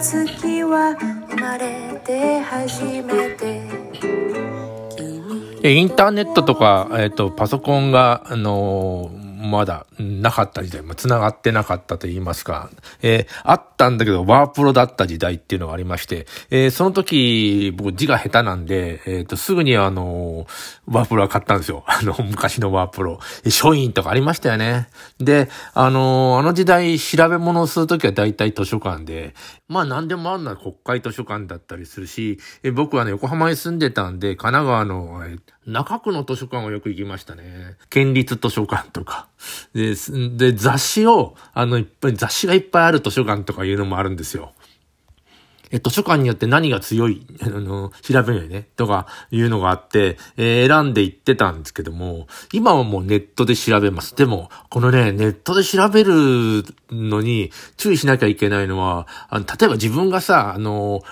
月は生まれて初めて。インターネットとか、えっ、と、パソコンが、あのーまだなかった時代、まあ、繋がってなかったと言いますか、えー、あったんだけど、ワープロだった時代っていうのがありまして、えー、その時、僕字が下手なんで、えっ、ー、と、すぐにあの、ワープロは買ったんですよ。あの、昔のワープロ。書院とかありましたよね。で、あの、あの時代、調べ物をするときは大体図書館で、まあ何でもあるのは国会図書館だったりするし、え僕はね、横浜に住んでたんで、神奈川の、中区の図書館をよく行きましたね。県立図書館とか。で、で雑誌を、あの、いっぱい、雑誌がいっぱいある図書館とかいうのもあるんですよ。え、図書館によって何が強い、あの、調べるよね、とかいうのがあって、えー、選んでいってたんですけども、今はもうネットで調べます。でも、このね、ネットで調べるのに注意しなきゃいけないのは、あの例えば自分がさ、あの、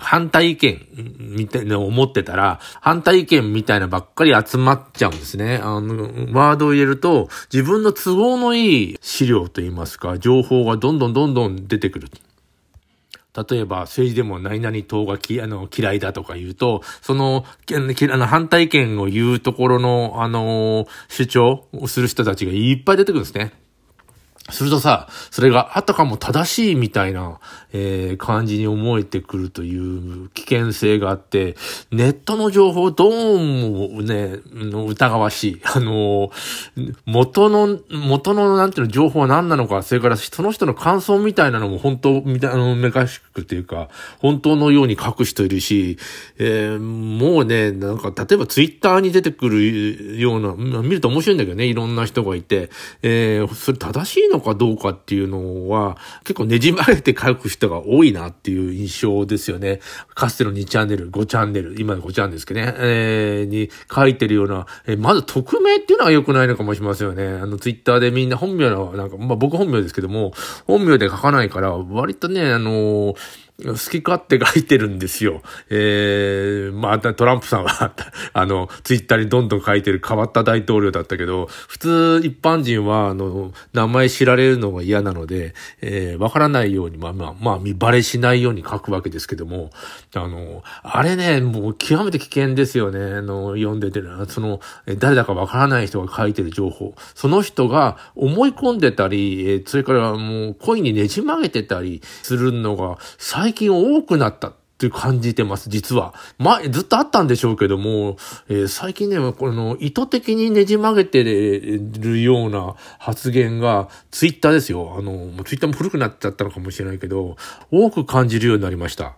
反対意見みたいな思ってたら、反対意見みたいなばっかり集まっちゃうんですね。あの、ワードを入れると、自分の都合のいい資料といいますか、情報がどんどんどんどん出てくる。例えば政治でも何々党がきあの嫌いだとか言うと、その、あの反対意見を言うところの、あの、主張をする人たちがいっぱい出てくるんですね。するとさ、それがあたかも正しいみたいな、えー、感じに思えてくるという危険性があって、ネットの情報どうもね、疑わしい。あの、元の、元のなんていうの情報は何なのか、それからその人の感想みたいなのも本当、みたいな、めかしくっていうか、本当のように書く人いるし、えー、もうね、なんか、例えばツイッターに出てくるような、見ると面白いんだけどね、いろんな人がいて、えー、それ正しいのかどうかっていうのは、結構ねじまれて書く人が多いなっていう印象ですよね。かつての2チャンネル、5チャンネル、今の5チャンネルですけどね、えー、に書いてるような、えー、まず匿名っていうのは良くないのかもしれませんよね。あの、ツイッターでみんな本名の、なんか、まあ僕本名ですけども、本名で書かないから、割とね、あのー好き勝手書いてるんですよ。えー、まあ、トランプさんは あの、ツイッターにどんどん書いてる変わった大統領だったけど、普通一般人は、あの、名前知られるのが嫌なので、えー、わからないように、まあまあ、まあ、見バレしないように書くわけですけども、あの、あれね、もう極めて危険ですよね。あの、読んでてる、その、誰だかわからない人が書いてる情報。その人が思い込んでたり、それからもう恋にねじ曲げてたりするのが、最最近多くなったって感じてます、実は。前、ずっとあったんでしょうけども、えー、最近ね、この意図的にねじ曲げてるような発言が、ツイッターですよ。あの、ツイッターも古くなっちゃったのかもしれないけど、多く感じるようになりました。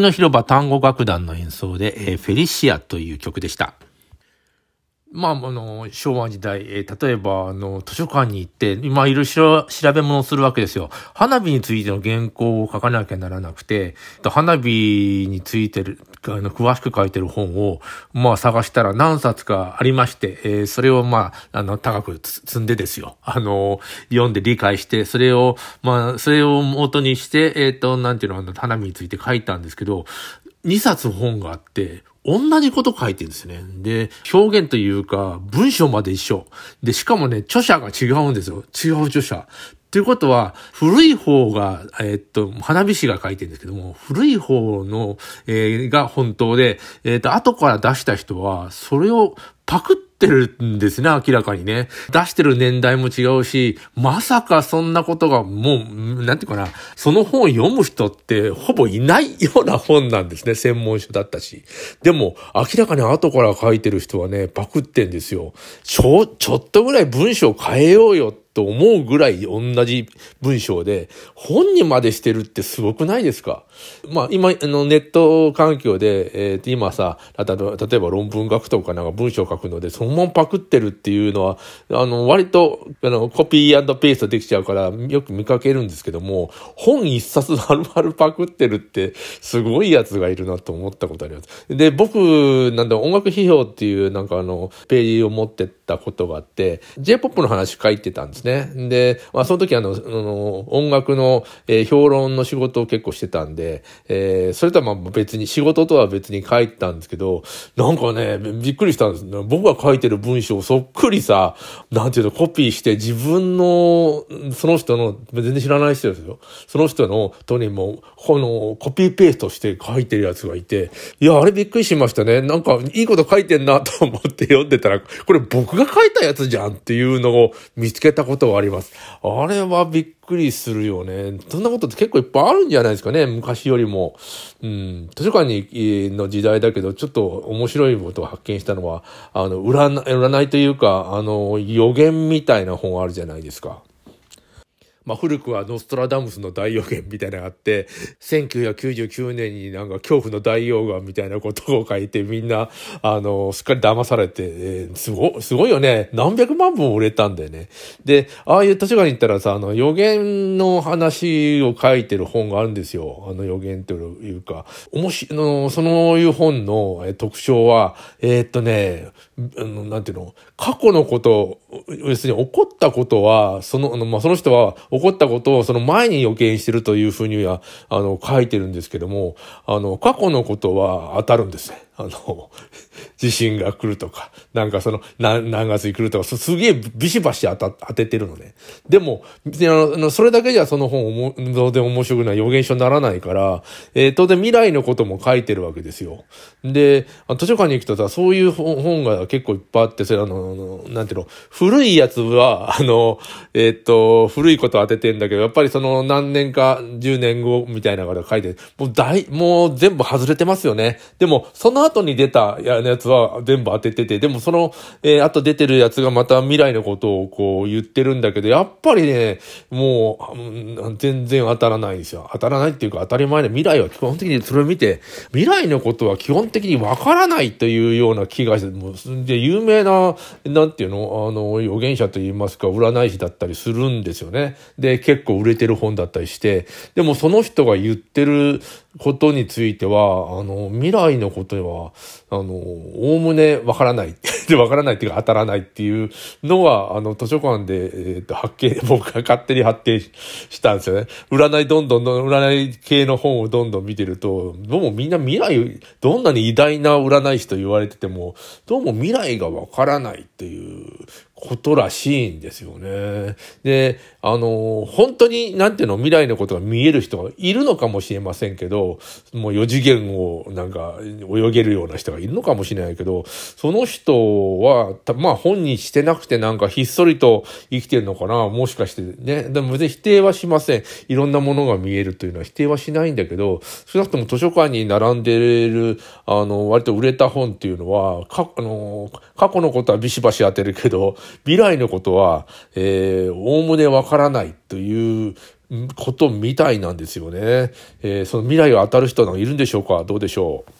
の広場単語楽団の演奏で、えー、フェリシアという曲でした。まあ、あの、昭和時代、えー、例えば、あの、図書館に行って、今いろいろ調べ物をするわけですよ。花火についての原稿を書かなきゃならなくて、花火についてる、あの、詳しく書いてる本を、まあ、探したら何冊かありまして、えー、それを、まあ、あの、高く積んでですよ。あの、読んで理解して、それを、まあ、それを元にして、えっ、ー、と、なんていうの、あの、花火について書いたんですけど、2冊本があって、同じこと書いてるんですね。で、表現というか、文章まで一緒。で、しかもね、著者が違うんですよ。違う著者。ということは、古い方が、えー、っと、花火師が書いてるんですけども、古い方の、えー、が本当で、えー、っと、後から出した人は、それをパクってるんですね、明らかにね。出してる年代も違うし、まさかそんなことがもう、なんていうかな、その本を読む人ってほぼいないような本なんですね、専門書だったし。でも、明らかに後から書いてる人はね、パクってんですよ。ちょ、ちょっとぐらい文章変えようよと思うぐらい同じ文章で、本にまでしてるってすごくないですか？まあ今、あのネット環境で、えー、今さ、例えば論文学とかなんか文章書くので、そのままパクってるっていうのは、あの、割と、あの、コピーペーストできちゃうから、よく見かけるんですけども、本一冊丸々パクってるって、すごいやつがいるなと思ったことあります。で、僕、なんだ、音楽批評っていう、なんかあの、ページを持ってたことがあって、J-POP の話書いてたんですね。で、まあ、その時あの、あの音楽の、えー、評論の仕事を結構してたんで、でえー、それとはまあ別に、仕事とは別に書いたんですけど、なんかね、びっくりしたんです。僕が書いてる文章をそっくりさ、なんていうの、コピーして自分の、その人の、全然知らない人ですよ。その人の、とにも、この、コピーペーストして書いてるやつがいて、いや、あれびっくりしましたね。なんか、いいこと書いてんなと思って読んでたら、これ僕が書いたやつじゃんっていうのを見つけたことはあります。あれはびっくりくりするよね。そんなことって結構いっぱいあるんじゃないですかね。昔よりも。うん。図書館にの時代だけど、ちょっと面白いことを発見したのは、あの、占占いというか、あの、予言みたいな本あるじゃないですか。まあ、古くはノストラダムスの大予言みたいなのがあって、1999年になんか恐怖の大溶岩みたいなことを書いてみんな、あの、すっかり騙されて、えー、すご、すごいよね。何百万本売れたんだよね。で、ああいう図書館に行ったらさ、あの、予言の話を書いてる本があるんですよ。あの予言というか、おもし、の、そのいう本の特徴は、えー、っとね、あの、なんていうの、過去のこと、要するに怒ったことは、その、まあ、その人は怒ったことをその前に予見してるというふうには、あの、書いてるんですけども、あの、過去のことは当たるんですね。あの、地震が来るとか、なんかその、何何月に来るとか、すげえビシバシ当た当ててるのね。でも、あのそれだけじゃその本も、当然面白くない予言書にならないから、えー、当然未来のことも書いてるわけですよ。で、図書館に行くとさ、そういう本が結構いっぱいあって、それあの、なんていうの、古いやつは、あの、えー、っと、古いこと当ててんだけど、やっぱりその何年か、10年後みたいなのが書いて、もう大、もう全部外れてますよね。でも、その後に出たやつは全部当ててて、でもその、えー、後出てるやつがまた未来のことをこう言ってるんだけど、やっぱりね、もう、うん、全然当たらないんですよ。当たらないっていうか当たり前で未来は基本的にそれを見て、未来のことは基本的にわからないというような気がして、もう、で、有名な、なんていうの、あの、預言者と言いますか、占い師だったりするんですよね。で、結構売れてる本だったりして、でもその人が言ってることについては、あの、未来のことは、あの、おおむねわからない。でわからないっていうか当たらないっていうのは、あの、図書館で、えっ、ー、と、発見、僕が勝手に発見したんですよね。占いどんどん、占い系の本をどんどん見てると、どうもみんな未来、どんなに偉大な占い師と言われてても、どうも未来がわからないっていうことらしいんですよね。で、あの、本当に、なんていうの、未来のことが見える人がいるのかもしれませんけど、もう4次元をなんか泳げるような人がいるのかもしれないけど、その人は、まあ本にしてなくてなんかひっそりと生きてるのかな、もしかしてね。でも別に否定はしません。いろんなものが見えるというのは否定はしないんだけど、少なくとも図書館に並んでる、あの、割と売れた本っていうのは、か、あの、過去のことはビシバシ当てるけど、未来のことは、えー、おおむねわからないということみたいなんですよね。えー、その未来が当たる人はいるんでしょうか？どうでしょう？